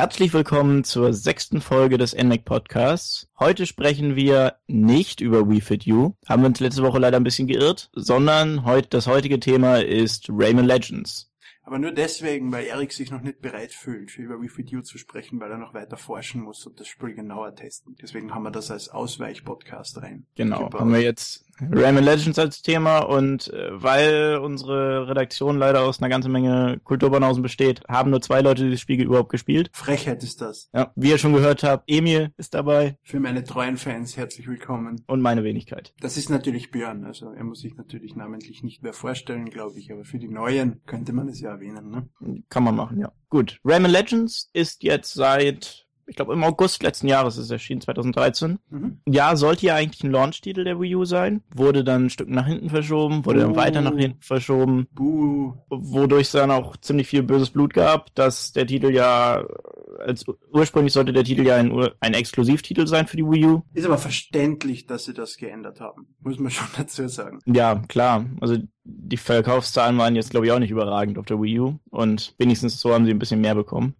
Herzlich willkommen zur sechsten Folge des NMAC Podcasts. Heute sprechen wir nicht über We Fit You, haben wir uns letzte Woche leider ein bisschen geirrt, sondern heute, das heutige Thema ist Rayman Legends. Aber nur deswegen, weil Erik sich noch nicht bereit fühlt, über Wii Fit You zu sprechen, weil er noch weiter forschen muss und das Spiel genauer testen. Deswegen haben wir das als Ausweich-Podcast rein. Genau, haben wir jetzt Rayman Legends als Thema und äh, weil unsere Redaktion leider aus einer ganzen Menge Kulturbanausen besteht, haben nur zwei Leute dieses Spiel überhaupt gespielt. Frechheit ist das. Ja, wie ihr schon gehört habt, Emil ist dabei. Für meine treuen Fans herzlich willkommen. Und meine Wenigkeit. Das ist natürlich Björn, also er muss sich natürlich namentlich nicht mehr vorstellen, glaube ich, aber für die Neuen könnte man es ja erwähnen, ne? Kann man machen, ja. Gut, Rayman Legends ist jetzt seit ich glaube im August letzten Jahres ist es erschienen, 2013. Mhm. Ja, sollte ja eigentlich ein Launch-Titel der Wii U sein, wurde dann ein Stück nach hinten verschoben, wurde uh. dann weiter nach hinten verschoben, uh. wodurch es dann auch ziemlich viel böses Blut gab, dass der Titel ja, als ursprünglich sollte der Titel ja ein, ein Exklusivtitel sein für die Wii U. Ist aber verständlich, dass sie das geändert haben, muss man schon dazu sagen. Ja, klar, also die Verkaufszahlen waren jetzt glaube ich auch nicht überragend auf der Wii U und wenigstens so haben sie ein bisschen mehr bekommen.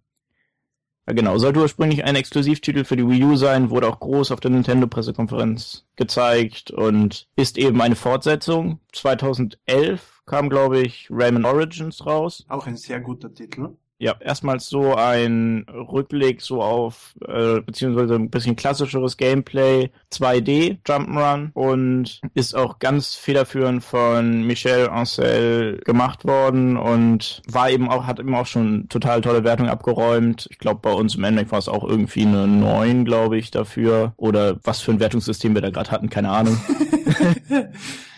Genau, sollte ursprünglich ein Exklusivtitel für die Wii U sein, wurde auch groß auf der Nintendo-Pressekonferenz gezeigt und ist eben eine Fortsetzung. 2011 kam, glaube ich, Rayman Origins raus. Auch ein sehr guter Titel. Ja, erstmals so ein Rückblick so auf, äh, beziehungsweise ein bisschen klassischeres Gameplay, 2D Jump'n'Run und ist auch ganz federführend von Michel Ancel gemacht worden und war eben auch, hat eben auch schon total tolle Wertung abgeräumt. Ich glaube, bei uns im Endeffekt war es auch irgendwie eine 9, glaube ich, dafür. Oder was für ein Wertungssystem wir da gerade hatten, keine Ahnung.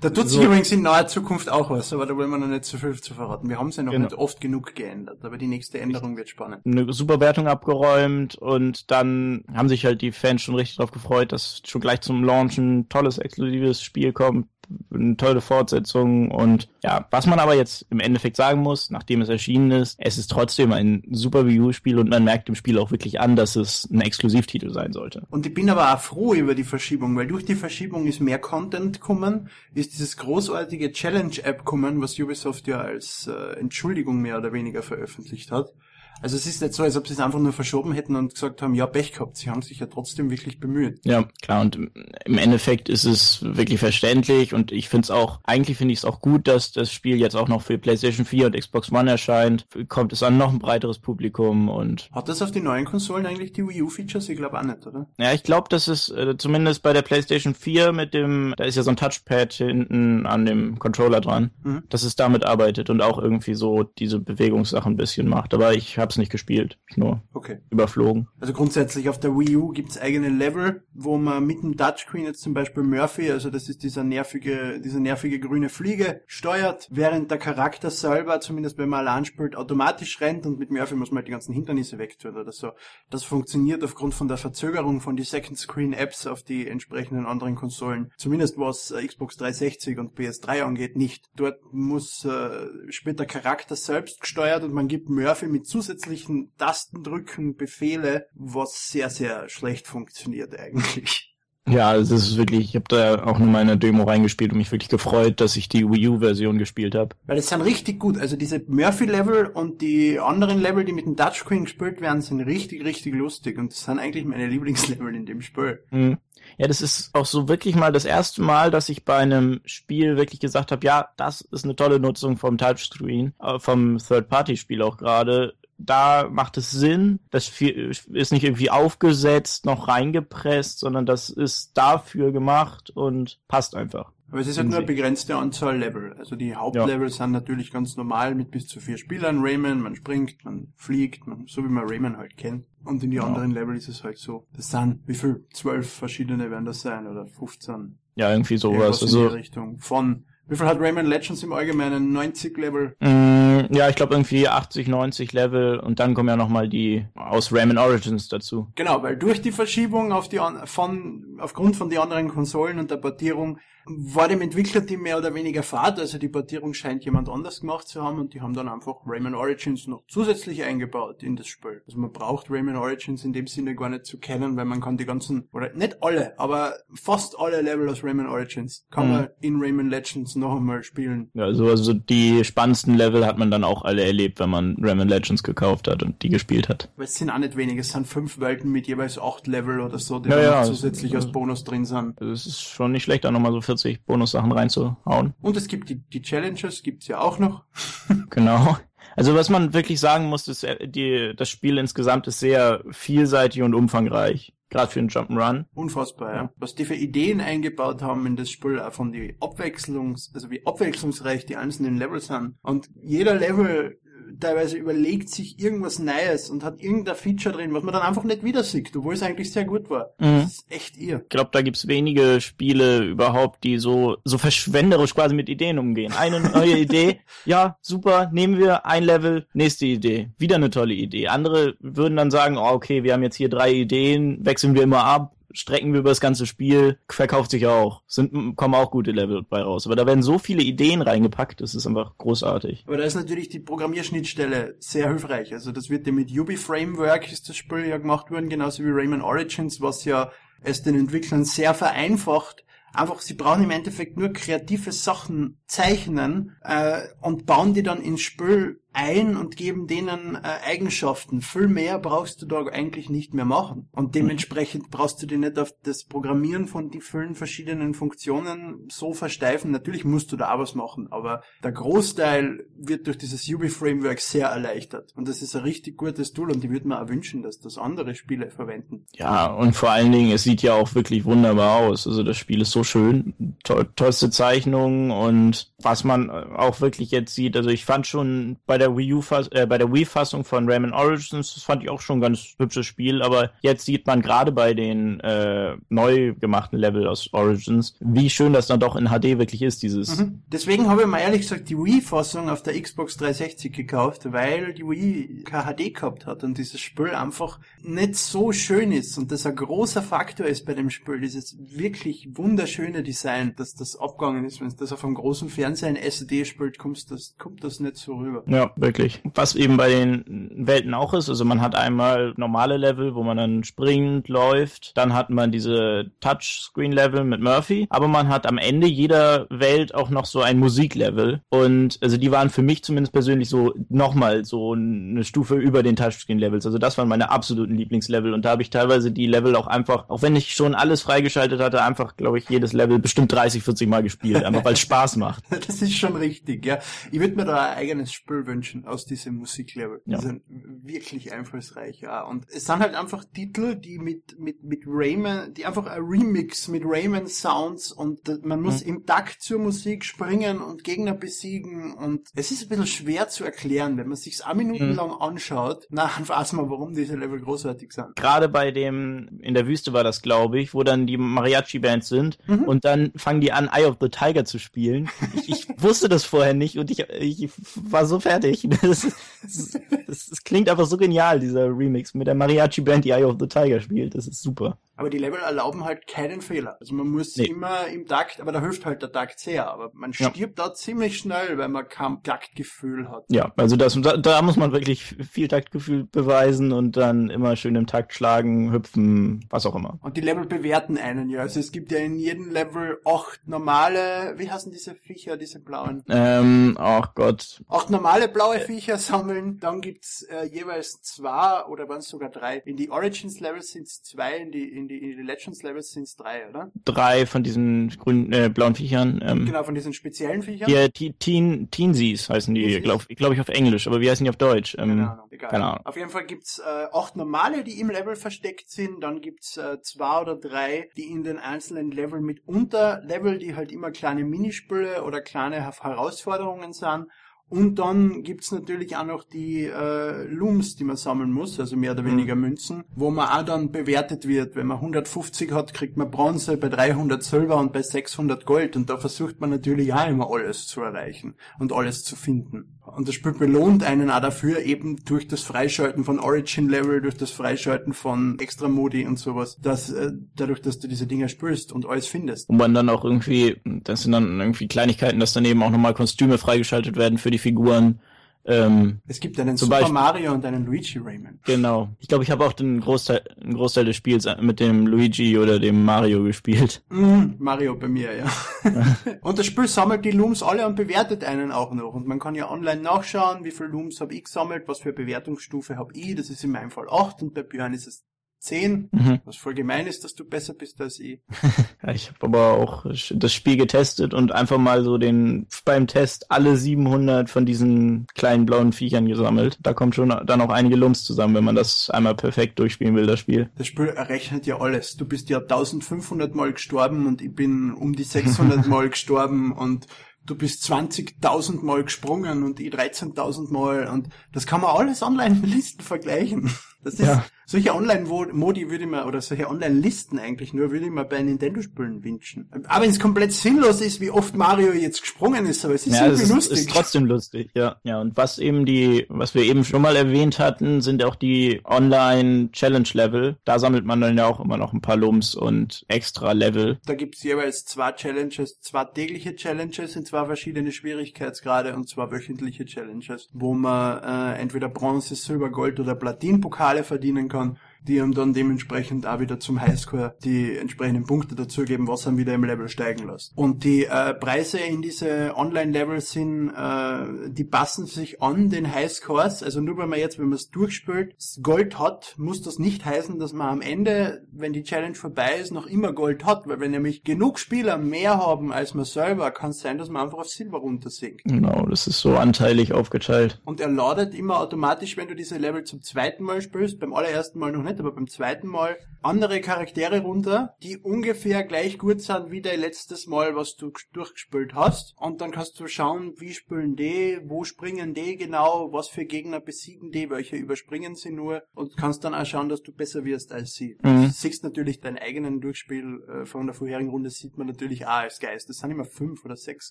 Da tut sich übrigens in naher Zukunft auch was, aber da wollen wir noch nicht zu viel zu verraten. Wir haben es ja noch genau. nicht oft genug geändert, aber die nächste Änderung wird spannend. Eine super Wertung abgeräumt und dann haben sich halt die Fans schon richtig darauf gefreut, dass schon gleich zum Launch ein tolles, exklusives Spiel kommt, eine tolle Fortsetzung und ja, was man aber jetzt im Endeffekt sagen muss, nachdem es erschienen ist, es ist trotzdem ein super Wii U-Spiel und man merkt dem Spiel auch wirklich an, dass es ein Exklusivtitel sein sollte. Und ich bin aber auch froh über die Verschiebung, weil durch die Verschiebung ist mehr Content gekommen, ist dieses großartige Challenge-App gekommen, was Ubisoft ja als äh, Entschuldigung mehr oder weniger veröffentlicht hat. Also es ist nicht so, als ob sie es einfach nur verschoben hätten und gesagt haben, ja, Pech gehabt. Sie haben sich ja trotzdem wirklich bemüht. Ja, klar. Und im Endeffekt ist es wirklich verständlich und ich finde es auch, eigentlich finde ich es auch gut, dass das Spiel jetzt auch noch für PlayStation 4 und Xbox One erscheint. Kommt es an noch ein breiteres Publikum und... Hat das auf die neuen Konsolen eigentlich die Wii U-Features? Ich glaube auch nicht, oder? Ja, ich glaube, dass es äh, zumindest bei der PlayStation 4 mit dem, da ist ja so ein Touchpad hinten an dem Controller dran, mhm. dass es damit arbeitet und auch irgendwie so diese Bewegungssachen ein bisschen macht. Aber ich habe hab's nicht gespielt, nur okay. überflogen. Also grundsätzlich auf der Wii U gibt's eigene Level, wo man mit dem Touchscreen jetzt zum Beispiel Murphy, also das ist dieser nervige, diese nervige grüne Fliege, steuert, während der Charakter selber, zumindest wenn man allein spielt, automatisch rennt und mit Murphy muss man halt die ganzen Hindernisse wegtun oder so. Das funktioniert aufgrund von der Verzögerung von die Second Screen Apps auf die entsprechenden anderen Konsolen, zumindest was äh, Xbox 360 und PS3 angeht, nicht. Dort muss äh, später Charakter selbst gesteuert und man gibt Murphy mit zusätzlichen zusätzlichen Tastendrücken Befehle, was sehr, sehr schlecht funktioniert eigentlich. Ja, es ist wirklich, ich habe da auch nur meine Demo reingespielt und mich wirklich gefreut, dass ich die Wii U-Version gespielt habe. Weil es sind richtig gut. Also diese Murphy-Level und die anderen Level, die mit dem Touchscreen gespielt werden, sind richtig, richtig lustig. Und das sind eigentlich meine Lieblingslevel in dem Spiel. Mhm. Ja, das ist auch so wirklich mal das erste Mal, dass ich bei einem Spiel wirklich gesagt habe, ja, das ist eine tolle Nutzung vom Touchscreen, äh, vom Third-Party-Spiel auch gerade da macht es Sinn. Das ist nicht irgendwie aufgesetzt, noch reingepresst, sondern das ist dafür gemacht und passt einfach. Aber es ist halt nur eine begrenzte Anzahl Level. Also die Hauptlevel ja. sind natürlich ganz normal mit bis zu vier Spielern. Rayman, man springt, man fliegt, man, so wie man Rayman halt kennt. Und in die ja. anderen Level ist es halt so. Das sind, wie viel? Zwölf verschiedene werden das sein oder 15? Ja, irgendwie sowas. Also, in die Richtung. Von wie viel hat Rayman Legends im Allgemeinen? 90 Level? Mm, ja, ich glaube irgendwie 80, 90 Level und dann kommen ja nochmal die aus Rayman Origins dazu. Genau, weil durch die Verschiebung auf die von aufgrund von den anderen Konsolen und der Portierung war dem Entwicklerteam mehr oder weniger fad, also die Portierung scheint jemand anders gemacht zu haben und die haben dann einfach Rayman Origins noch zusätzlich eingebaut in das Spiel. Also man braucht Rayman Origins in dem Sinne gar nicht zu kennen, weil man kann die ganzen, oder nicht alle, aber fast alle Level aus Rayman Origins kann mhm. man in Rayman Legends noch einmal spielen. Ja, also, also die spannendsten Level hat man dann auch alle erlebt, wenn man Rayman Legends gekauft hat und die gespielt hat. Weil es sind auch nicht wenige, es sind fünf Welten mit jeweils acht Level oder so, die ja, ja, zusätzlich als Bonus drin sind. Es ist schon nicht schlecht, da nochmal so 40 Bonussachen reinzuhauen. Und es gibt die, die Challenges, gibt's ja auch noch. genau. Also was man wirklich sagen muss, ist, äh, die, das Spiel insgesamt ist sehr vielseitig und umfangreich. Gerade für einen Jump'n'Run. Unfassbar, ja. Was die für Ideen eingebaut haben in das Spiel, auch von die Abwechslungs, also wie abwechslungsreich die einzelnen Levels sind. Und jeder Level teilweise überlegt sich irgendwas Neues und hat irgendein Feature drin, was man dann einfach nicht wieder sieht, obwohl es eigentlich sehr gut war. Mhm. Das ist echt ihr. Ich glaube, da gibt's wenige Spiele überhaupt, die so, so verschwenderisch quasi mit Ideen umgehen. Eine neue Idee, ja, super, nehmen wir ein Level, nächste Idee. Wieder eine tolle Idee. Andere würden dann sagen, oh, okay, wir haben jetzt hier drei Ideen, wechseln wir immer ab, strecken wir über das ganze Spiel, verkauft sich auch. Sind, kommen auch gute Level bei raus. Aber da werden so viele Ideen reingepackt, das ist einfach großartig. Aber da ist natürlich die Programmierschnittstelle sehr hilfreich. Also das wird ja mit Ubi Framework ist das Spiel ja gemacht worden, genauso wie Rayman Origins, was ja es den Entwicklern sehr vereinfacht, einfach, sie brauchen im Endeffekt nur kreative Sachen zeichnen äh, und bauen die dann ins Spiel ein und geben denen äh, Eigenschaften. Viel mehr brauchst du da eigentlich nicht mehr machen. Und dementsprechend brauchst du dir nicht auf das Programmieren von die vielen verschiedenen Funktionen so versteifen. Natürlich musst du da auch was machen, aber der Großteil wird durch dieses Ubi-Framework sehr erleichtert. Und das ist ein richtig gutes Tool und ich würde mir auch wünschen, dass das andere Spiele verwenden. Ja, und vor allen Dingen, es sieht ja auch wirklich wunderbar aus. Also das Spiel ist so schön, to tollste Zeichnungen und was man auch wirklich jetzt sieht. Also ich fand schon bei der Wii U äh, bei der Wii Fassung von Rayman Origins, das fand ich auch schon ein ganz hübsches Spiel, aber jetzt sieht man gerade bei den äh, neu gemachten Level aus Origins, wie schön das dann doch in HD wirklich ist, dieses. Mhm. Deswegen habe ich mal ehrlich gesagt die Wii Fassung auf der Xbox 360 gekauft, weil die Wii kein HD gehabt hat und dieses Spiel einfach nicht so schön ist und das ein großer Faktor ist bei dem Spiel, dieses wirklich wunderschöne Design, dass das abgegangen ist, wenn du das auf einem großen Fernseher in SD spielt, kommst das, kommt das nicht so rüber. Ja, wirklich. Was eben bei den Welten auch ist, also man hat einmal normale Level, wo man dann springt, läuft, dann hat man diese Touchscreen-Level mit Murphy, aber man hat am Ende jeder Welt auch noch so ein Musiklevel und also die waren für mich zumindest persönlich so nochmal so eine Stufe über den Touchscreen-Levels, also das waren meine absoluten Lieblingslevel und da habe ich teilweise die Level auch einfach, auch wenn ich schon alles freigeschaltet hatte, einfach, glaube ich, jedes Level bestimmt 30, 40 Mal gespielt, einfach weil es Spaß macht. Das ist schon richtig, ja. Ich würde mir da ein eigenes Spiel wünschen aus diesem Musiklevel. Ja. Die sind wirklich einfallsreich, ja. Und es sind halt einfach Titel, die mit, mit, mit Rayman, die einfach ein Remix mit Rayman Sounds und man muss mhm. im Takt zur Musik springen und Gegner besiegen und es ist ein bisschen schwer zu erklären, wenn man sich's eine Minute mhm. lang anschaut, na, dann weiß man, warum diese Level großartig sind. Gerade bei dem, in der Wüste war das, glaube ich, wo dann die Mariachi-Bands sind mhm. und dann fangen die an, Eye of the Tiger zu spielen. ich, ich wusste das vorher nicht und ich, ich war so fertig. Das, das, das, klingt einfach so genial, dieser Remix mit der Mariachi-Band, die Eye of the Tiger spielt. Das ist super. Aber die Level erlauben halt keinen Fehler. Also man muss nee. immer im Takt, aber da hilft halt der Takt sehr. Aber man stirbt ja. da ziemlich schnell, weil man kein Taktgefühl hat. Ja, also das, da, da muss man wirklich viel Taktgefühl beweisen und dann immer schön im Takt schlagen, hüpfen, was auch immer. Und die Level bewerten einen ja. Also es gibt ja in jedem Level acht normale, wie heißen diese Viecher, diese blauen? Ähm, ach Gott. Acht normale blaue Viecher sammeln. Dann gibt's äh, jeweils zwei oder waren es sogar drei. In die Origins Levels sind es zwei, in die in die, in die Legends Levels sind es drei, oder? Drei von diesen grünen, äh, blauen Viechern. Ähm, genau, von diesen speziellen Viechern. Ja, Teen, Teensies heißen die, glaube glaub ich, auf Englisch, aber wie heißen die auf Deutsch? Ähm, keine Ahnung, egal. Keine Ahnung. Auf jeden Fall gibt's äh, acht normale, die im Level versteckt sind, dann gibt's äh, zwei oder drei, die in den einzelnen Level mit Unterlevel, die halt immer kleine Minispiele oder kleine Herausforderungen sind und dann gibt's natürlich auch noch die äh, Lums, die man sammeln muss, also mehr oder mhm. weniger mhm. Münzen, wo man auch dann bewertet wird. Wenn man 150 hat, kriegt man Bronze, bei 300 Silber und bei 600 Gold. Und da versucht man natürlich auch immer alles zu erreichen und alles zu finden. Und das Spiel belohnt einen auch dafür, eben durch das Freischalten von Origin-Level, durch das Freischalten von Extra-Modi und sowas, dass äh, dadurch, dass du diese Dinger spürst und alles findest. Und man dann auch irgendwie, das sind dann irgendwie Kleinigkeiten, dass daneben auch nochmal Kostüme freigeschaltet werden für die Figuren ähm, es gibt einen Super Beispiel, Mario und einen Luigi Rayman. Genau. Ich glaube, ich habe auch den Großteil, einen Großteil des Spiels mit dem Luigi oder dem Mario gespielt. Mm, Mario bei mir, ja. und das Spiel sammelt die Looms alle und bewertet einen auch noch. Und man kann ja online nachschauen, wie viele Looms habe ich gesammelt, was für Bewertungsstufe habe ich. Das ist in meinem Fall 8 und bei Björn ist es 10, mhm. was voll gemein ist, dass du besser bist als ich. ich habe aber auch das Spiel getestet und einfach mal so den beim Test alle 700 von diesen kleinen blauen Viechern gesammelt. Da kommt schon dann auch einige Lumps zusammen, wenn man das einmal perfekt durchspielen will, das Spiel. Das Spiel errechnet ja alles. Du bist ja 1500 Mal gestorben und ich bin um die 600 Mal gestorben und du bist 20.000 Mal gesprungen und ich 13.000 Mal und das kann man alles online in Listen vergleichen. Das ist, ja. solche Online-Modi würde ich mir, oder solche Online-Listen eigentlich nur, würde ich mir bei Nintendo-Spielen wünschen. Aber wenn es komplett sinnlos ist, wie oft Mario jetzt gesprungen ist, aber es ist ja, irgendwie es lustig. ist trotzdem lustig, ja. Ja, und was eben die, was wir eben schon mal erwähnt hatten, sind auch die Online-Challenge-Level. Da sammelt man dann ja auch immer noch ein paar Lums und extra Level. Da gibt's jeweils zwei Challenges, zwei tägliche Challenges in zwei verschiedene Schwierigkeitsgrade und zwei wöchentliche Challenges, wo man äh, entweder Bronze, Silber, Gold oder Platin-Pokal Pokale verdienen kann die ihm dann dementsprechend auch wieder zum Highscore die entsprechenden Punkte dazugeben, was dann wieder im Level steigen lässt. Und die äh, Preise in diese Online-Level sind, äh, die passen sich an den Highscores. Also nur weil man jetzt, wenn man es durchspielt, Gold hat, muss das nicht heißen, dass man am Ende, wenn die Challenge vorbei ist, noch immer Gold hat. Weil wenn nämlich genug Spieler mehr haben als man selber, kann es sein, dass man einfach auf Silber runtersinkt. Genau, das ist so anteilig aufgeteilt. Und er ladet immer automatisch, wenn du diese Level zum zweiten Mal spielst, beim allerersten Mal noch nicht, aber beim zweiten Mal andere Charaktere runter, die ungefähr gleich gut sind wie dein letztes Mal, was du durchgespielt hast. Und dann kannst du schauen, wie spielen die, wo springen die genau, was für Gegner besiegen die, welche überspringen sie nur und kannst dann auch schauen, dass du besser wirst als sie. Mhm. Du siehst natürlich deinen eigenen Durchspiel äh, von der vorherigen Runde sieht man natürlich auch als Geist. Das sind immer fünf oder sechs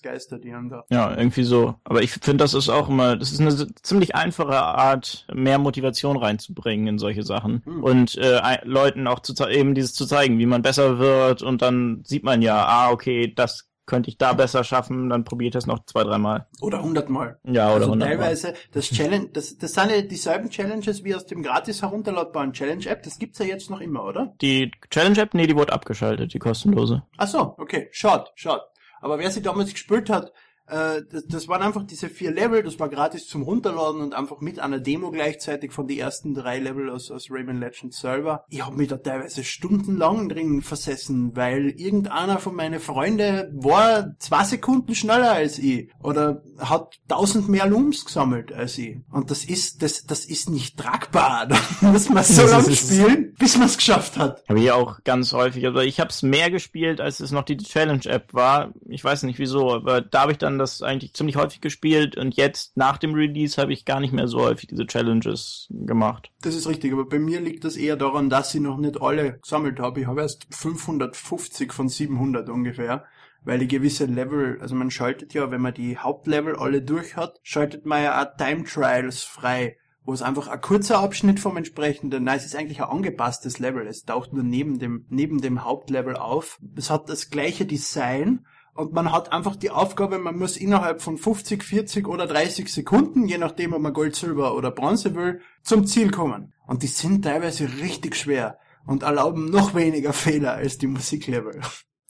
Geister, die haben da. Ja, irgendwie so. Aber ich finde, das ist auch immer, das ist eine ziemlich einfache Art, mehr Motivation reinzubringen in solche Sachen. Mhm. Und äh, Leuten auch zu eben dieses zu zeigen, wie man besser wird und dann sieht man ja, ah, okay, das könnte ich da besser schaffen, dann probiert das noch zwei, dreimal. Oder hundertmal. Ja, oder also hundertmal. Teilweise, das Challenge, das, das sind ja dieselben Challenges wie aus dem gratis herunterladbaren Challenge-App, das gibt's ja jetzt noch immer, oder? Die Challenge-App, nee, die wurde abgeschaltet, die kostenlose. Ach so, okay, schaut, schaut. Aber wer sie damals gespielt hat, äh, das, das waren einfach diese vier Level, das war gratis zum Runterladen und einfach mit einer Demo gleichzeitig von die ersten drei Level aus, aus Rayman Legends selber. Ich habe mich da teilweise stundenlang drin versessen, weil irgendeiner von meinen Freunden war zwei Sekunden schneller als ich oder hat tausend mehr Looms gesammelt als ich. Und das ist, das, das ist nicht tragbar. Da muss man so lange spielen, bis man es geschafft hat. Habe ich auch ganz häufig. Also ich habe es mehr gespielt, als es noch die Challenge-App war. Ich weiß nicht wieso, aber da habe ich dann das eigentlich ziemlich häufig gespielt und jetzt nach dem Release habe ich gar nicht mehr so häufig diese Challenges gemacht. Das ist richtig, aber bei mir liegt das eher daran, dass ich noch nicht alle gesammelt habe. Ich habe erst 550 von 700 ungefähr weil die gewisse Level, also man schaltet ja, wenn man die Hauptlevel alle durch hat, schaltet man ja auch Time Trials frei, wo es einfach ein kurzer Abschnitt vom entsprechenden, nein, es ist eigentlich ein angepasstes Level, es taucht nur neben dem, neben dem Hauptlevel auf. Es hat das gleiche Design, und man hat einfach die Aufgabe, man muss innerhalb von 50, 40 oder 30 Sekunden, je nachdem, ob man Gold, Silber oder Bronze will, zum Ziel kommen. Und die sind teilweise richtig schwer und erlauben noch weniger Fehler als die Musiklevel.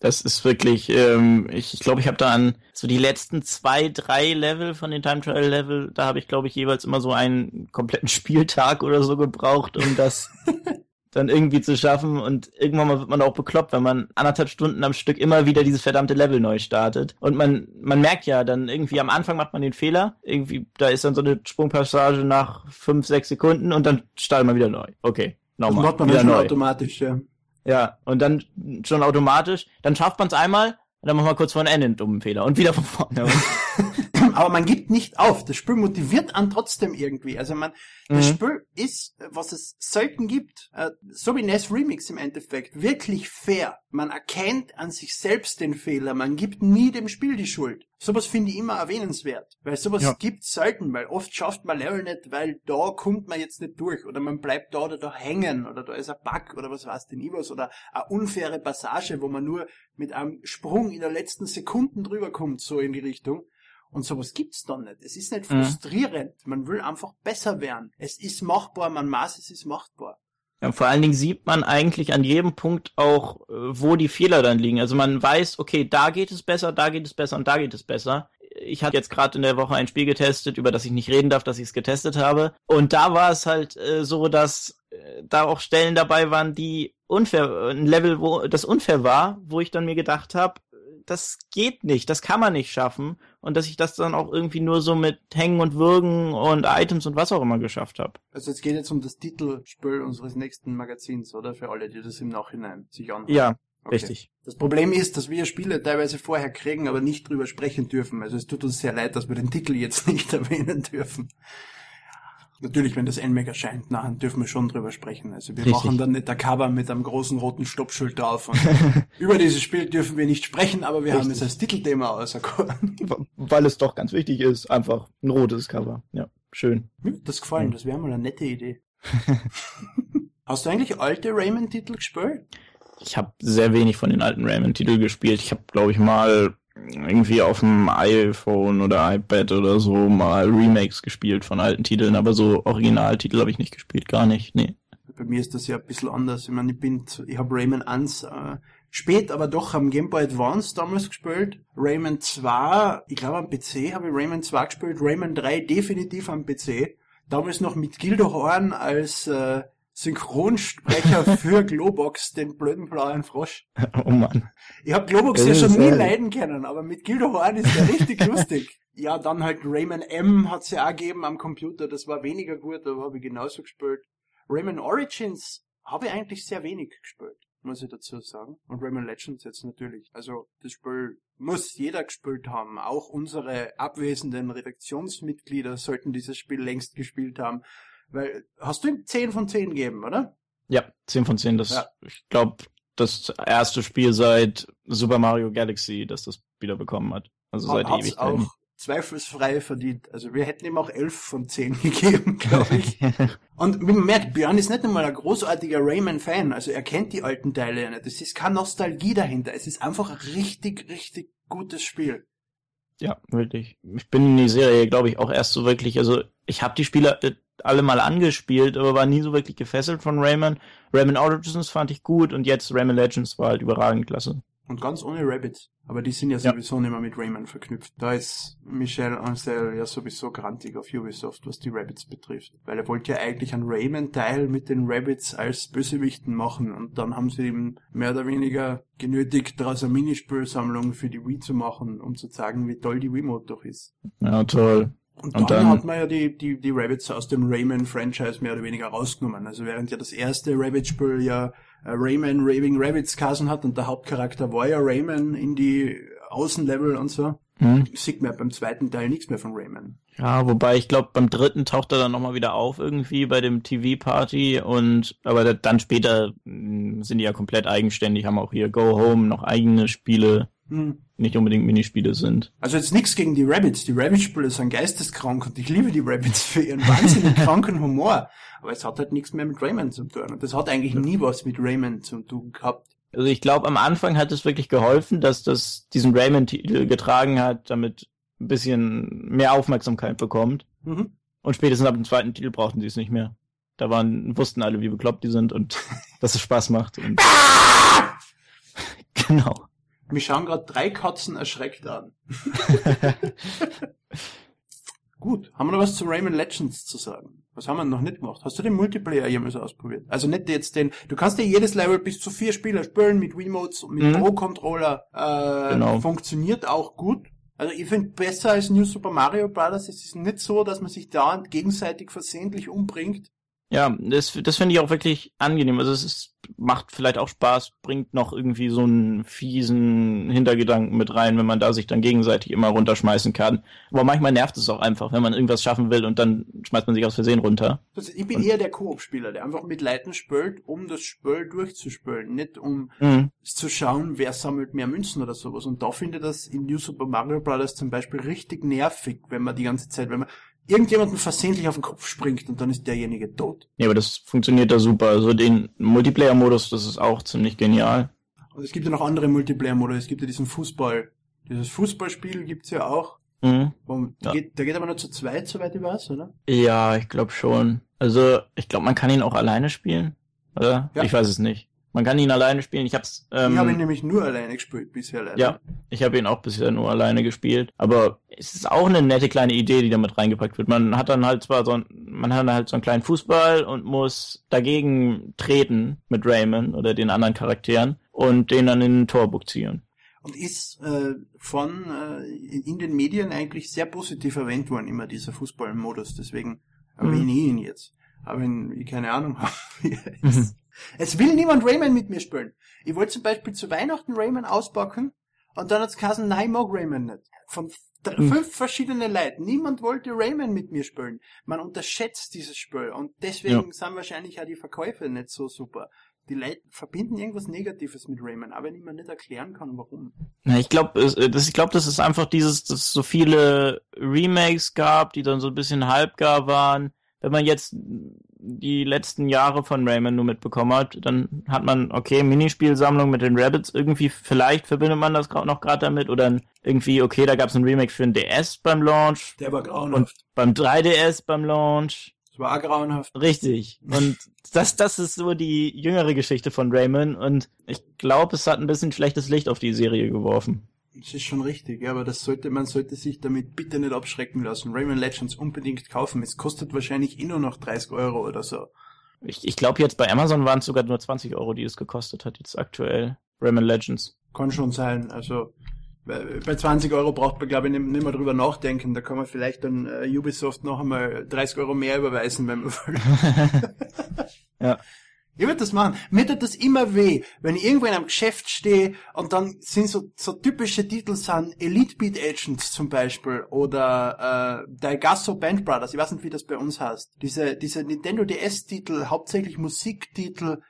Das ist wirklich, ähm, ich glaube, ich, glaub, ich habe da an so die letzten zwei, drei Level von den Time Trial Level, da habe ich, glaube ich, jeweils immer so einen kompletten Spieltag oder so gebraucht, um das dann irgendwie zu schaffen und irgendwann mal wird man auch bekloppt, wenn man anderthalb Stunden am Stück immer wieder dieses verdammte Level neu startet. Und man, man merkt ja dann irgendwie am Anfang macht man den Fehler, irgendwie, da ist dann so eine Sprungpassage nach fünf, sechs Sekunden und dann startet man wieder neu. Okay, nochmal. Das macht man wieder neu. automatisch, ja. Ja, und dann schon automatisch, dann schafft man es einmal und dann machen wir kurz vor Ende einen dummen Fehler und wieder von vorne. aber man gibt nicht auf. Das Spiel motiviert an trotzdem irgendwie. Also man, das mhm. Spiel ist, was es selten gibt, äh, so wie NES Remix im Endeffekt, wirklich fair. Man erkennt an sich selbst den Fehler. Man gibt nie dem Spiel die Schuld. Sowas finde ich immer erwähnenswert, weil sowas ja. gibt selten, weil oft schafft man Level nicht, weil da kommt man jetzt nicht durch oder man bleibt da oder da hängen oder da ist ein Bug oder was weiß denn ich was oder eine unfaire Passage, wo man nur mit einem Sprung in der letzten Sekunden drüber kommt, so in die Richtung. Und sowas gibt's dann nicht. Es ist nicht mhm. frustrierend. Mhm. Man will einfach besser werden. Es ist machbar, man maß, es ist machbar. Ja, vor allen Dingen sieht man eigentlich an jedem Punkt auch, äh, wo die Fehler dann liegen. Also man weiß, okay, da geht es besser, da geht es besser und da geht es besser. Ich hatte jetzt gerade in der Woche ein Spiel getestet, über das ich nicht reden darf, dass ich es getestet habe. Und da war es halt äh, so, dass äh, da auch Stellen dabei waren, die unfair, ein Level, wo das unfair war, wo ich dann mir gedacht habe, das geht nicht, das kann man nicht schaffen und dass ich das dann auch irgendwie nur so mit Hängen und Würgen und Items und was auch immer geschafft habe. Also es geht jetzt um das Titelspiel unseres nächsten Magazins, oder? Für alle, die das im Nachhinein sich anschauen. Ja, okay. richtig. Das Problem ist, dass wir Spiele teilweise vorher kriegen, aber nicht drüber sprechen dürfen. Also es tut uns sehr leid, dass wir den Titel jetzt nicht erwähnen dürfen. Natürlich, wenn das NMAC erscheint, nachher dürfen wir schon drüber sprechen. Also wir Richtig. machen dann nicht der Cover mit einem großen roten Stoppschild drauf. Und über dieses Spiel dürfen wir nicht sprechen, aber wir Richtig. haben es als Titelthema auserkoren. Weil es doch ganz wichtig ist, einfach ein rotes Cover. Ja, schön. Mir das gefallen, das wäre mal eine nette Idee. Hast du eigentlich alte Rayman-Titel gespielt? Ich habe sehr wenig von den alten Rayman-Titeln gespielt. Ich habe, glaube ich, mal irgendwie auf dem iPhone oder iPad oder so mal Remakes gespielt von alten Titeln, aber so Originaltitel habe ich nicht gespielt, gar nicht, nee. Bei mir ist das ja ein bisschen anders. Ich meine, ich bin, ich habe Rayman 1 äh, spät, aber doch am Game Boy Advance damals gespielt. Rayman 2, ich glaube am PC habe ich Rayman 2 gespielt. Rayman 3 definitiv am PC. Damals noch mit Gildo Horn als äh, Synchronsprecher für Globox, den blöden blauen Frosch. Oh Mann. Ich habe Globox ja schon nie leiden können, aber mit Gildo Horn ist der richtig lustig. Ja, dann halt Rayman M hat's ja auch gegeben am Computer, das war weniger gut, aber habe ich genauso gespielt. Rayman Origins habe ich eigentlich sehr wenig gespielt, muss ich dazu sagen. Und Rayman Legends jetzt natürlich. Also das Spiel muss jeder gespielt haben. Auch unsere abwesenden Redaktionsmitglieder sollten dieses Spiel längst gespielt haben. Weil, hast du ihm 10 von 10 gegeben, oder? Ja, 10 von 10. Das, ja. ich glaube, das erste Spiel seit Super Mario Galaxy, das das wieder bekommen hat. Also seit Hat's Ewigkeiten. auch zweifelsfrei verdient. Also wir hätten ihm auch 11 von 10 gegeben, glaube ich. Und wie man merkt, Björn ist nicht einmal ein großartiger Rayman-Fan. Also er kennt die alten Teile ja nicht. Es ist keine Nostalgie dahinter. Es ist einfach ein richtig, richtig gutes Spiel. Ja, wirklich. Ich bin in die Serie, glaube ich, auch erst so wirklich, also ich habe die Spiele äh, alle mal angespielt, aber war nie so wirklich gefesselt von Rayman. Rayman Origins fand ich gut und jetzt Rayman Legends war halt überragend klasse. Und ganz ohne Rabbits. Aber die sind ja sowieso ja. nicht mehr mit Rayman verknüpft. Da ist Michel Ancel ja sowieso grantig auf Ubisoft, was die Rabbits betrifft. Weil er wollte ja eigentlich einen Rayman-Teil mit den Rabbits als Bösewichten machen. Und dann haben sie ihm mehr oder weniger genötigt, daraus eine Minispielsammlung für die Wii zu machen, um zu zeigen, wie toll die Wii-Mode doch ist. Ja, toll. Und, und dann, dann, hat man ja die, die, die Rabbits aus dem Rayman-Franchise mehr oder weniger rausgenommen. Also während ja das erste Rabbit-Spiel ja äh, Rayman Raving Rabbits kassen hat und der Hauptcharakter war ja Rayman in die Außenlevel und so, hm. sieht man beim zweiten Teil nichts mehr von Rayman. Ja, wobei ich glaube, beim dritten taucht er dann nochmal wieder auf irgendwie bei dem TV-Party und aber dann später hm, sind die ja komplett eigenständig, haben auch hier Go Home noch eigene Spiele hm. Nicht unbedingt Minispiele sind. Also jetzt nichts gegen die Rabbits. Die Rabbit-Spiele sind geisteskrank und ich liebe die Rabbits für ihren wahnsinnig kranken Humor. Aber es hat halt nichts mehr mit Rayman zu tun. Und das hat eigentlich nie was mit Rayman zu tun gehabt. Also ich glaube, am Anfang hat es wirklich geholfen, dass das diesen Rayman-Titel getragen hat, damit ein bisschen mehr Aufmerksamkeit bekommt. Mhm. Und spätestens ab dem zweiten Titel brauchten sie es nicht mehr. Da waren, wussten alle, wie bekloppt die sind und dass es Spaß macht. Genau. Mich schauen gerade drei Katzen erschreckt an. Gut, haben wir noch was zu Rayman Legends zu sagen? Was haben wir noch nicht gemacht? Hast du den Multiplayer jemals ausprobiert? Also nicht jetzt den, du kannst ja jedes Level bis zu vier Spieler spielen mit Remotes und mit mhm. Pro-Controller. Äh, genau. Funktioniert auch gut. Also ich finde besser als New Super Mario Bros. Es ist nicht so, dass man sich dauernd gegenseitig versehentlich umbringt. Ja, das, das finde ich auch wirklich angenehm. Also es ist, macht vielleicht auch Spaß, bringt noch irgendwie so einen fiesen Hintergedanken mit rein, wenn man da sich dann gegenseitig immer runterschmeißen kann. Aber manchmal nervt es auch einfach, wenn man irgendwas schaffen will und dann schmeißt man sich aus Versehen runter. Also ich bin und, eher der Koop-Spieler, der einfach mit Leuten spielt, um das Spiel durchzuspielen, nicht um mhm. zu schauen, wer sammelt mehr Münzen oder sowas. Und da finde ich das in New Super Mario Bros. zum Beispiel richtig nervig, wenn man die ganze Zeit, wenn man irgendjemanden versehentlich auf den Kopf springt und dann ist derjenige tot. Ja, aber das funktioniert da super. Also den Multiplayer-Modus, das ist auch ziemlich genial. Und es gibt ja noch andere Multiplayer-Modus. Es gibt ja diesen Fußball. Dieses Fußballspiel gibt's ja auch. Mhm. Ja. Geht, der geht aber nur zu zweit, soweit ich weiß, oder? Ja, ich glaube schon. Also, ich glaube, man kann ihn auch alleine spielen. Oder? Ja. Ich weiß es nicht. Man kann ihn alleine spielen. Ich hab's. Ähm, ich habe ihn nämlich nur alleine gespielt bisher leider. Ja, ich habe ihn auch bisher nur alleine gespielt. Aber es ist auch eine nette kleine Idee, die damit reingepackt wird. Man hat dann halt zwar so ein, man hat dann halt so einen kleinen Fußball und muss dagegen treten mit Raymond oder den anderen Charakteren und den dann in den Tor buktieren. Und ist äh, von äh, in den Medien eigentlich sehr positiv erwähnt worden, immer dieser Fußballmodus. Deswegen erwähne mhm. ich ihn jetzt. Aber wenn ich keine Ahnung habe, wie er ist. Es will niemand Rayman mit mir spielen. Ich wollte zum Beispiel zu Weihnachten Rayman auspacken und dann hat's geheißen, nein, mag Rayman nicht. Von hm. fünf verschiedene Leuten. Niemand wollte Rayman mit mir spielen. Man unterschätzt dieses Spiel und deswegen ja. sind wahrscheinlich auch die Verkäufe nicht so super. Die Leute verbinden irgendwas Negatives mit Rayman, aber wenn ich mir nicht erklären kann, warum. Ja, ich glaube, das, ich glaube, das ist einfach dieses, dass es so viele Remakes gab, die dann so ein bisschen halbgar waren. Wenn man jetzt die letzten Jahre von Rayman nur mitbekommen hat, dann hat man, okay, Minispielsammlung mit den Rabbits, irgendwie, vielleicht verbindet man das noch gerade damit, oder irgendwie, okay, da gab es ein Remake für den DS beim Launch. Der war grauenhaft. Und beim 3DS beim Launch. Das war grauenhaft. Richtig. Und das, das ist so die jüngere Geschichte von Rayman und ich glaube, es hat ein bisschen schlechtes Licht auf die Serie geworfen. Das ist schon richtig, ja, aber das sollte, man sollte sich damit bitte nicht abschrecken lassen. Rayman Legends unbedingt kaufen. Es kostet wahrscheinlich eh nur noch 30 Euro oder so. Ich, ich glaube jetzt bei Amazon waren es sogar nur 20 Euro, die es gekostet hat, jetzt aktuell. Rayman Legends. Kann schon sein, also bei 20 Euro braucht man, glaube ich, nicht, mehr drüber nachdenken. Da kann man vielleicht dann äh, Ubisoft noch einmal 30 Euro mehr überweisen, wenn man will. ja. Ich würde das machen. Mir tut das immer weh, wenn ich irgendwo in einem Geschäft stehe und dann sind so, so typische Titel sind Elite Beat Agents zum Beispiel oder äh, Daigasso Band Brothers, ich weiß nicht, wie das bei uns heißt. Diese, diese Nintendo DS-Titel, hauptsächlich Musiktitel,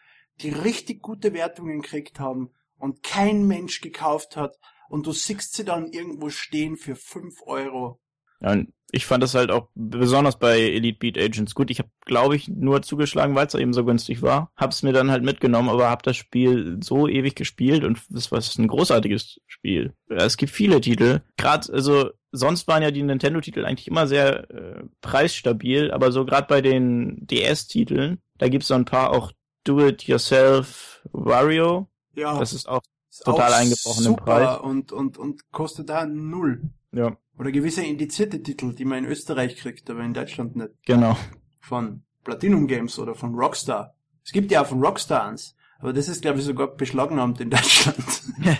die richtig gute Wertungen gekriegt haben und kein Mensch gekauft hat und du siehst sie dann irgendwo stehen für 5 Euro. Ja, und ich fand das halt auch besonders bei Elite Beat Agents gut. Ich habe, glaube ich, nur zugeschlagen, weil es eben so günstig war. Hab's mir dann halt mitgenommen, aber hab das Spiel so ewig gespielt und das war ein großartiges Spiel. Es gibt viele Titel. Gerade, also sonst waren ja die Nintendo-Titel eigentlich immer sehr äh, preisstabil, aber so gerade bei den DS-Titeln, da gibt's so ein paar auch Do-It-Yourself Wario. Ja. Das ist auch ist total auch eingebrochen im Preis. Und, und, und kostet da null. Ja. Oder gewisse indizierte Titel, die man in Österreich kriegt, aber in Deutschland nicht. Genau. Von Platinum Games oder von Rockstar. Es gibt ja auch von Rockstar eins, aber das ist, glaube ich, sogar beschlagnahmt in Deutschland.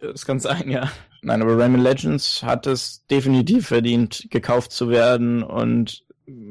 das kann sein, ja. Nein, aber Rayman Legends hat es definitiv verdient, gekauft zu werden und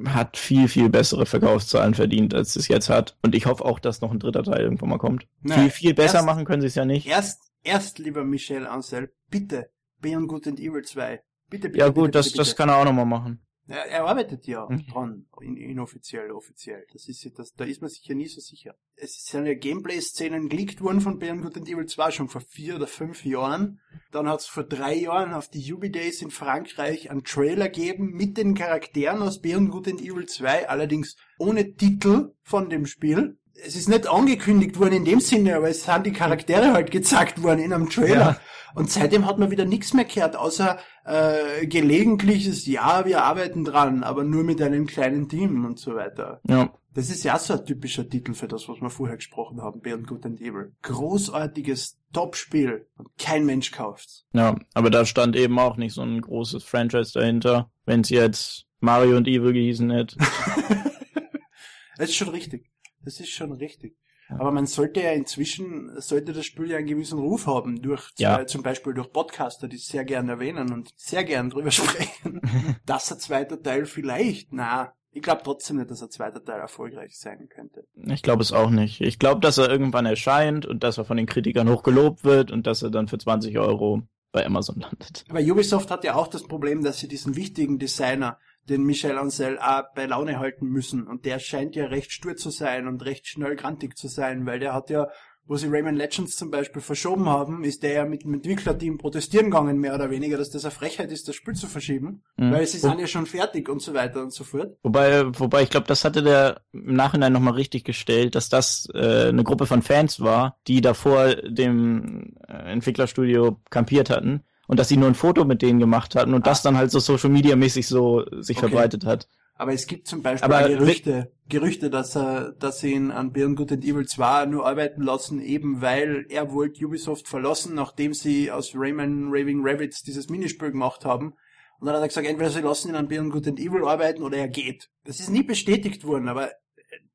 hat viel, viel bessere Verkaufszahlen verdient, als es jetzt hat. Und ich hoffe auch, dass noch ein dritter Teil irgendwann mal kommt. Nein, viel, viel besser erst, machen können sie es ja nicht. Erst, erst, lieber Michel Ansel, bitte, Beyond Good and Evil 2. Bitte, bitte. Ja gut, bitte, das, bitte, das kann er auch nochmal machen. Er, er arbeitet ja mhm. dran, in, inoffiziell, offiziell. Das ist das, da ist man sich ja nie so sicher. Es sind ja Gameplay-Szenen geleakt worden von Beyond Good and Evil 2 schon vor vier oder fünf Jahren. Dann hat es vor drei Jahren auf die Ubi Days in Frankreich einen Trailer gegeben mit den Charakteren aus Beyond Good and Evil 2, allerdings ohne Titel von dem Spiel es ist nicht angekündigt worden in dem Sinne, aber es sind die Charaktere halt gezeigt worden in einem Trailer. Ja. Und seitdem hat man wieder nichts mehr gehört, außer äh, gelegentliches, ja, wir arbeiten dran, aber nur mit einem kleinen Team und so weiter. Ja. Das ist ja so ein typischer Titel für das, was wir vorher gesprochen haben, Beyond Good and Evil. Großartiges Top-Spiel und kein Mensch kauft's. Ja, aber da stand eben auch nicht so ein großes Franchise dahinter, wenn es jetzt Mario und Evil gehießen hätte. das ist schon richtig. Das ist schon richtig. Aber man sollte ja inzwischen, sollte das Spiel ja einen gewissen Ruf haben, durch ja. zum Beispiel durch Podcaster, die es sehr gern erwähnen und sehr gern drüber sprechen, dass ein zweiter Teil vielleicht, na, Ich glaube trotzdem nicht, dass ein zweiter Teil erfolgreich sein könnte. Ich glaube es auch nicht. Ich glaube, dass er irgendwann erscheint und dass er von den Kritikern hoch gelobt wird und dass er dann für 20 Euro bei Amazon landet. Aber Ubisoft hat ja auch das Problem, dass sie diesen wichtigen Designer, den Michel Ancel, auch bei Laune halten müssen. Und der scheint ja recht stur zu sein und recht schnell grantig zu sein, weil der hat ja wo sie Rayman Legends zum Beispiel verschoben haben, ist der ja mit dem Entwicklerteam protestieren gegangen, mehr oder weniger, dass das eine Frechheit ist, das Spiel zu verschieben, mhm. weil sie sind ja schon fertig und so weiter und so fort. Wobei, wobei ich glaube, das hatte der im Nachhinein nochmal richtig gestellt, dass das äh, eine Gruppe von Fans war, die davor dem äh, Entwicklerstudio kampiert hatten und dass sie nur ein Foto mit denen gemacht hatten und ah. das dann halt so Social Media mäßig so sich okay. verbreitet hat. Aber es gibt zum Beispiel Aber Gerüchte, Gerüchte, dass er, dass sie ihn an Beyond Good and Evil 2 nur arbeiten lassen, eben weil er wollte Ubisoft verlassen, nachdem sie aus Rayman Raving Rabbits dieses Minispiel gemacht haben. Und dann hat er gesagt, entweder sie lassen ihn an Beyond Good and Evil arbeiten oder er geht. Das ist nie bestätigt worden, aber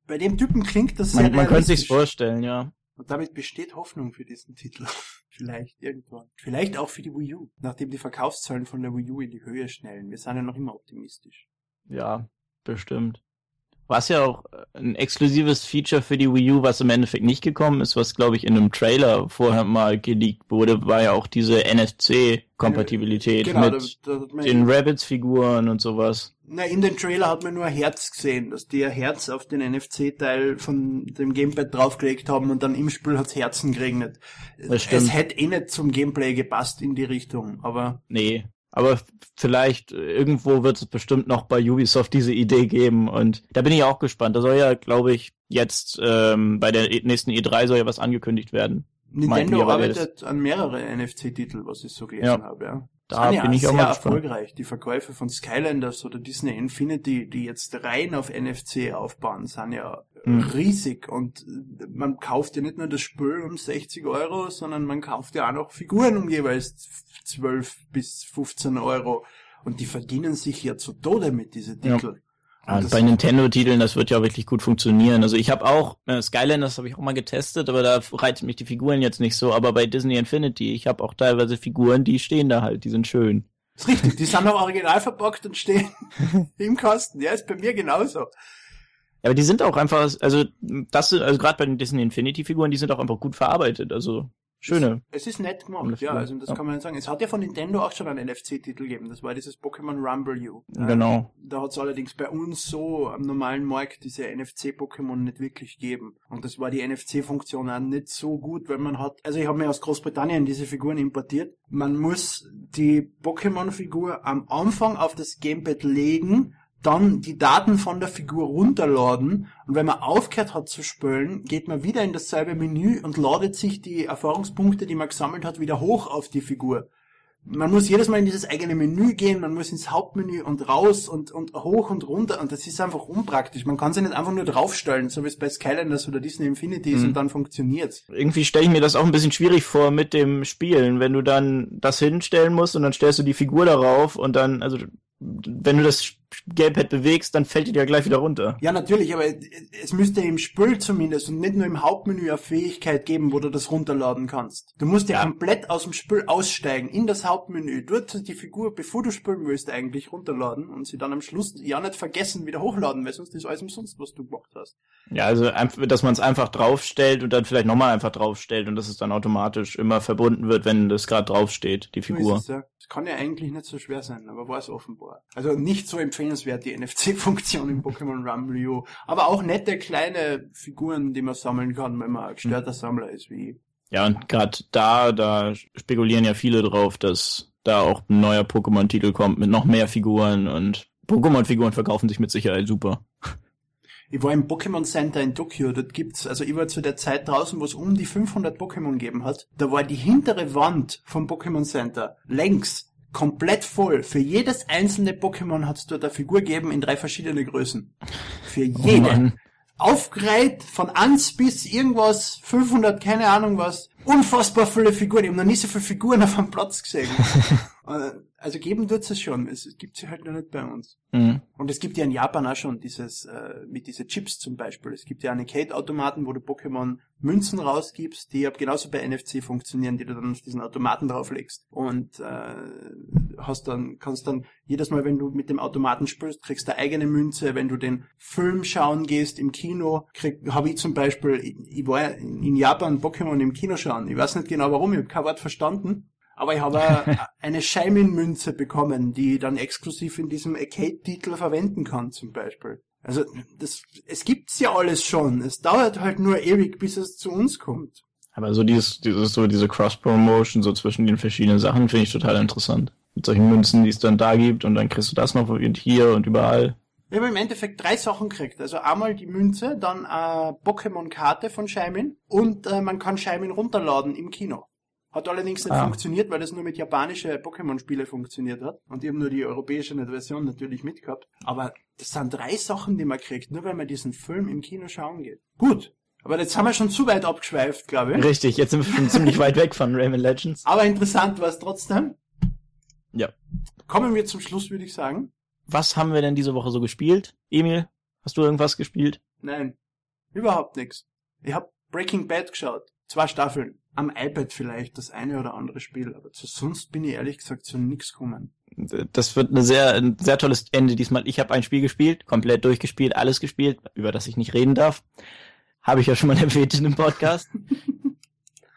bei dem Typen klingt das sehr Man, man könnte sich's vorstellen, ja. Und damit besteht Hoffnung für diesen Titel. Vielleicht irgendwann. Vielleicht auch für die Wii U, nachdem die Verkaufszahlen von der Wii U in die Höhe schnellen. Wir sind ja noch immer optimistisch. Ja, bestimmt. Was ja auch ein exklusives Feature für die Wii U, was im Endeffekt nicht gekommen ist, was glaube ich in einem Trailer vorher mal geleakt wurde, war ja auch diese NFC-Kompatibilität genau, mit da, da den Rabbits-Figuren und sowas. Na, in den Trailer hat man nur Herz gesehen, dass die ein Herz auf den NFC-Teil von dem Gamepad draufgelegt haben und dann im Spiel hat's Herzen geregnet. Es hätte eh nicht zum Gameplay gepasst in die Richtung, aber. Nee, aber vielleicht äh, irgendwo wird es bestimmt noch bei Ubisoft diese Idee geben und da bin ich auch gespannt. Da soll ja, glaube ich, jetzt ähm, bei der nächsten E3 soll ja was angekündigt werden. Nintendo arbeitet an mehrere NFC-Titel, was ich so gelesen ja. habe, ja. Da bin ich auch sehr erfolgreich. Die Verkäufe von Skylanders oder Disney Infinity, die jetzt rein auf NFC aufbauen, sind ja mhm. riesig. Und man kauft ja nicht nur das Spiel um 60 Euro, sondern man kauft ja auch noch Figuren um jeweils 12 bis 15 Euro. Und die verdienen sich ja zu Tode mit diesen Titel. Ja, bei Nintendo-Titeln, das wird ja wirklich gut funktionieren. Also ich habe auch, äh, Skylanders habe ich auch mal getestet, aber da reizen mich die Figuren jetzt nicht so. Aber bei Disney Infinity, ich habe auch teilweise Figuren, die stehen da halt, die sind schön. Das ist richtig, die sind noch original verpackt und stehen im Kasten. Ja, ist bei mir genauso. Ja, aber die sind auch einfach, also das, also gerade bei den Disney Infinity Figuren, die sind auch einfach gut verarbeitet. Also Schöne. Es, ist nett gemacht, ja, also das ja. kann man sagen. Es hat ja von Nintendo auch schon einen NFC-Titel gegeben, das war dieses Pokémon Rumble U. Genau. Da hat es allerdings bei uns so am normalen Markt diese NFC-Pokémon nicht wirklich gegeben. Und das war die NFC-Funktion auch nicht so gut, weil man hat, also ich habe mir aus Großbritannien diese Figuren importiert. Man muss die Pokémon-Figur am Anfang auf das Gamepad legen dann die Daten von der Figur runterladen und wenn man aufgehört hat zu spülen, geht man wieder in dasselbe Menü und ladet sich die Erfahrungspunkte, die man gesammelt hat, wieder hoch auf die Figur man muss jedes Mal in dieses eigene Menü gehen, man muss ins Hauptmenü und raus und, und hoch und runter und das ist einfach unpraktisch. Man kann sie nicht einfach nur draufstellen, so wie es bei Skylanders oder Disney Infinity ist mhm. und dann funktioniert's. Irgendwie stelle ich mir das auch ein bisschen schwierig vor mit dem Spielen, wenn du dann das hinstellen musst und dann stellst du die Figur darauf und dann, also wenn du das Gamepad bewegst, dann fällt die ja gleich wieder runter. Ja, natürlich, aber es müsste im Spiel zumindest und nicht nur im Hauptmenü eine Fähigkeit geben, wo du das runterladen kannst. Du musst ja, ja. komplett aus dem Spiel aussteigen, in das Hauptmenü, dort die Figur, bevor du spielen willst, eigentlich runterladen und sie dann am Schluss ja nicht vergessen, wieder hochladen, weil sonst ist alles umsonst, was du gemacht hast. Ja, also, dass man es einfach draufstellt und dann vielleicht nochmal einfach draufstellt und dass es dann automatisch immer verbunden wird, wenn das gerade draufsteht, die Figur. So das kann ja eigentlich nicht so schwer sein, aber war es offenbar. Also nicht so empfehlenswert, die NFC-Funktion im Pokémon Rumble U. Aber auch nette kleine Figuren, die man sammeln kann, wenn man ein gestörter Sammler ist wie Ja, und gerade da, da spekulieren ja viele drauf, dass da auch ein neuer Pokémon-Titel kommt mit noch mehr Figuren und Pokémon-Figuren verkaufen sich mit Sicherheit super. Ich war im Pokémon Center in Tokio, dort gibt's, also ich war zu der Zeit draußen, wo es um die 500 Pokémon gegeben hat. Da war die hintere Wand vom Pokémon Center längs komplett voll. Für jedes einzelne Pokémon hat's dort eine Figur gegeben in drei verschiedene Größen. Für oh jede. Oh Aufgereiht von 1 bis irgendwas, 500, keine Ahnung was. Unfassbar viele Figuren. Ich habe noch nie so viele Figuren auf einem Platz gesehen. Also geben tut's es schon. Es gibt sie halt noch nicht bei uns. Mhm. Und es gibt ja in Japan auch schon dieses, äh, mit diese Chips zum Beispiel. Es gibt ja Arcade-Automaten, wo du Pokémon Münzen rausgibst, die ab genauso bei NFC funktionieren, die du dann auf diesen Automaten drauflegst. Und äh, hast dann, kannst dann jedes Mal, wenn du mit dem Automaten spielst, kriegst du eine eigene Münze. Wenn du den Film schauen gehst im Kino, krieg, habe ich zum Beispiel, ich, ich war in in Japan Pokémon im Kino schauen. Ich weiß nicht genau warum, ich habe kein Wort verstanden. Aber ich habe eine Shaimin-Münze bekommen, die ich dann exklusiv in diesem Arcade-Titel verwenden kann, zum Beispiel. Also, das, es gibt's ja alles schon. Es dauert halt nur ewig, bis es zu uns kommt. Aber so dieses, dieses, so diese Cross-Promotion so zwischen den verschiedenen Sachen finde ich total interessant. Mit solchen Münzen, die es dann da gibt und dann kriegst du das noch und hier und überall. Ich habe im Endeffekt drei Sachen gekriegt. Also einmal die Münze, dann eine Pokémon-Karte von Shaimin und äh, man kann Shaimin runterladen im Kino. Hat allerdings nicht Ah. funktioniert, weil das nur mit japanische Pokémon-Spiele funktioniert hat. Und habe nur die europäische Version natürlich mitgehabt. Aber das sind drei Sachen, die man kriegt, nur weil man diesen Film im Kino schauen geht. Gut. Aber jetzt haben wir schon zu weit abgeschweift, glaube ich. Richtig, jetzt sind wir schon ziemlich weit weg von Rayman Legends. Aber interessant war es trotzdem. Ja. Kommen wir zum Schluss, würde ich sagen. Was haben wir denn diese Woche so gespielt? Emil, hast du irgendwas gespielt? Nein, überhaupt nichts. Ich habe Breaking Bad geschaut. Zwei Staffeln. Am iPad vielleicht das eine oder andere Spiel, aber zu sonst bin ich ehrlich gesagt zu nichts gekommen. Das wird eine sehr, ein sehr tolles Ende diesmal. Ich habe ein Spiel gespielt, komplett durchgespielt, alles gespielt, über das ich nicht reden darf. Habe ich ja schon mal erwähnt in dem Podcast.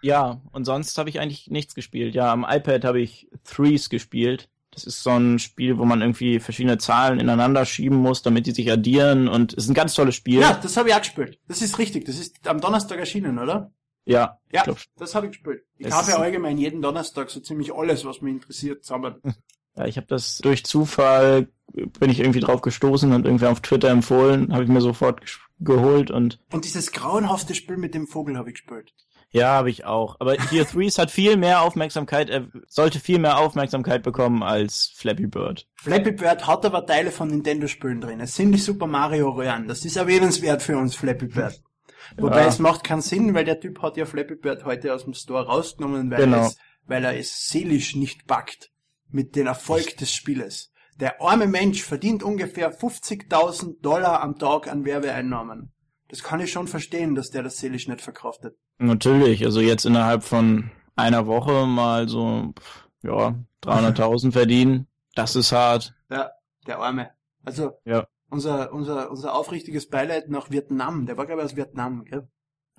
ja, und sonst habe ich eigentlich nichts gespielt. Ja, am iPad habe ich Threes gespielt. Das ist so ein Spiel, wo man irgendwie verschiedene Zahlen ineinander schieben muss, damit die sich addieren. Und es ist ein ganz tolles Spiel. Ja, das habe ich auch gespielt. Das ist richtig. Das ist am Donnerstag erschienen, oder? Ja, Ja, das habe ich gespielt. Ich kaufe ist- allgemein jeden Donnerstag so ziemlich alles, was mich interessiert, zusammen. Ja, ich habe das durch Zufall, bin ich irgendwie drauf gestoßen und irgendwer auf Twitter empfohlen, habe ich mir sofort geholt und Und dieses grauenhafte Spiel mit dem Vogel habe ich gespielt. ja, habe ich auch. Aber hier Threes hat viel mehr Aufmerksamkeit, er sollte viel mehr Aufmerksamkeit bekommen als Flappy Bird. Flappy Bird hat aber Teile von Nintendo-Spielen drin. Es sind die Super Mario Röhren. Das ist erwähnenswert für uns, Flappy Bird. Wobei Ja. es macht keinen Sinn, weil der Typ hat ja Flappy Bird heute aus dem Store rausgenommen, weil, Genau. es, weil er es seelisch nicht packt mit dem Erfolg des Spieles. Der arme Mensch verdient ungefähr 50.000 Dollar am Tag an Werbeeinnahmen. Das kann ich schon verstehen, dass der das seelisch nicht verkraftet. Natürlich, also jetzt innerhalb von einer Woche mal so, ja, 300.000 verdienen, das ist hart. Ja, der Arme. Also, Ja. Unser, unser, unser aufrichtiges Beileid nach Vietnam. Der war, glaube ich, aus Vietnam, gell?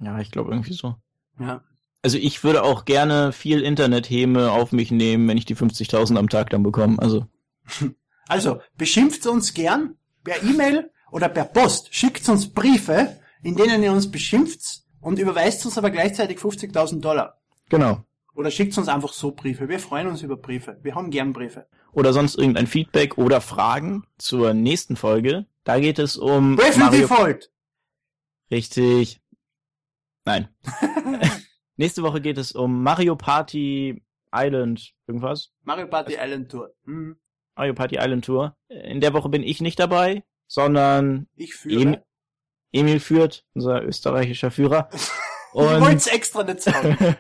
Ja, ich glaube irgendwie so. Ja. Also ich würde auch gerne viel Internethäme auf mich nehmen, wenn ich die 50.000 am Tag dann bekomme. Also Also, beschimpft uns gern per E-Mail oder per Post. Schickt uns Briefe, in denen ihr uns beschimpft und überweist uns aber gleichzeitig 50.000 Dollar. genau. Oder schickt uns einfach so Briefe. Wir freuen uns über Briefe. Wir haben gern Briefe. oder sonst irgendein Feedback oder Fragen zur nächsten Folge. Da geht es um Brave Mario. Default! Richtig. Nein. Nächste Woche geht es um Mario Party Island irgendwas. Mario Party Island Tour. Hm. Mario Party Island Tour. In der Woche bin ich nicht dabei, sondern Ich führe. Emil, Emil führt, unser österreichischer Führer. ich Und wollte es extra nicht sagen.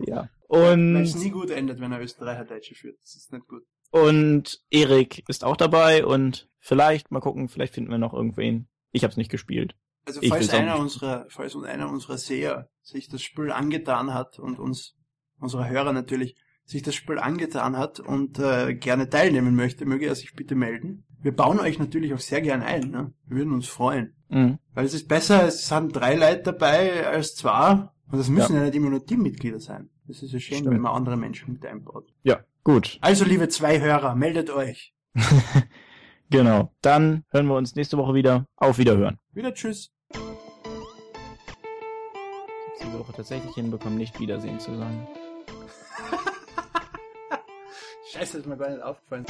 ja. Weil es Und, nie gut endet, wenn er Österreicher Deutsche führt. Das ist nicht gut. und Erik ist auch dabei und vielleicht, mal gucken, vielleicht finden wir noch irgendwen. Ich habe es nicht gespielt. Also falls einer unserer, falls einer unserer Seher sich das Spiel angetan hat und uns, unsere Hörer natürlich, sich das Spiel angetan hat und äh, gerne teilnehmen möchte, möge er sich bitte melden. Wir bauen euch natürlich auch sehr gern ein, ne? Wir würden uns freuen. Mhm. Weil es ist besser, es sind drei Leute dabei als zwei. Und das müssen ja, nicht immer nur Teammitglieder sein. Das ist ja schön, Stimmt. wenn man andere Menschen mit einbaut. Ja, gut. Also, liebe zwei Hörer, meldet euch. Genau. Dann hören wir uns nächste Woche wieder. Auf Wiederhören. Wieder tschüss. Ich habe diese Woche tatsächlich hinbekommen, nicht Wiedersehen zu sagen. Scheiße, ist mir gar nicht aufgefallen.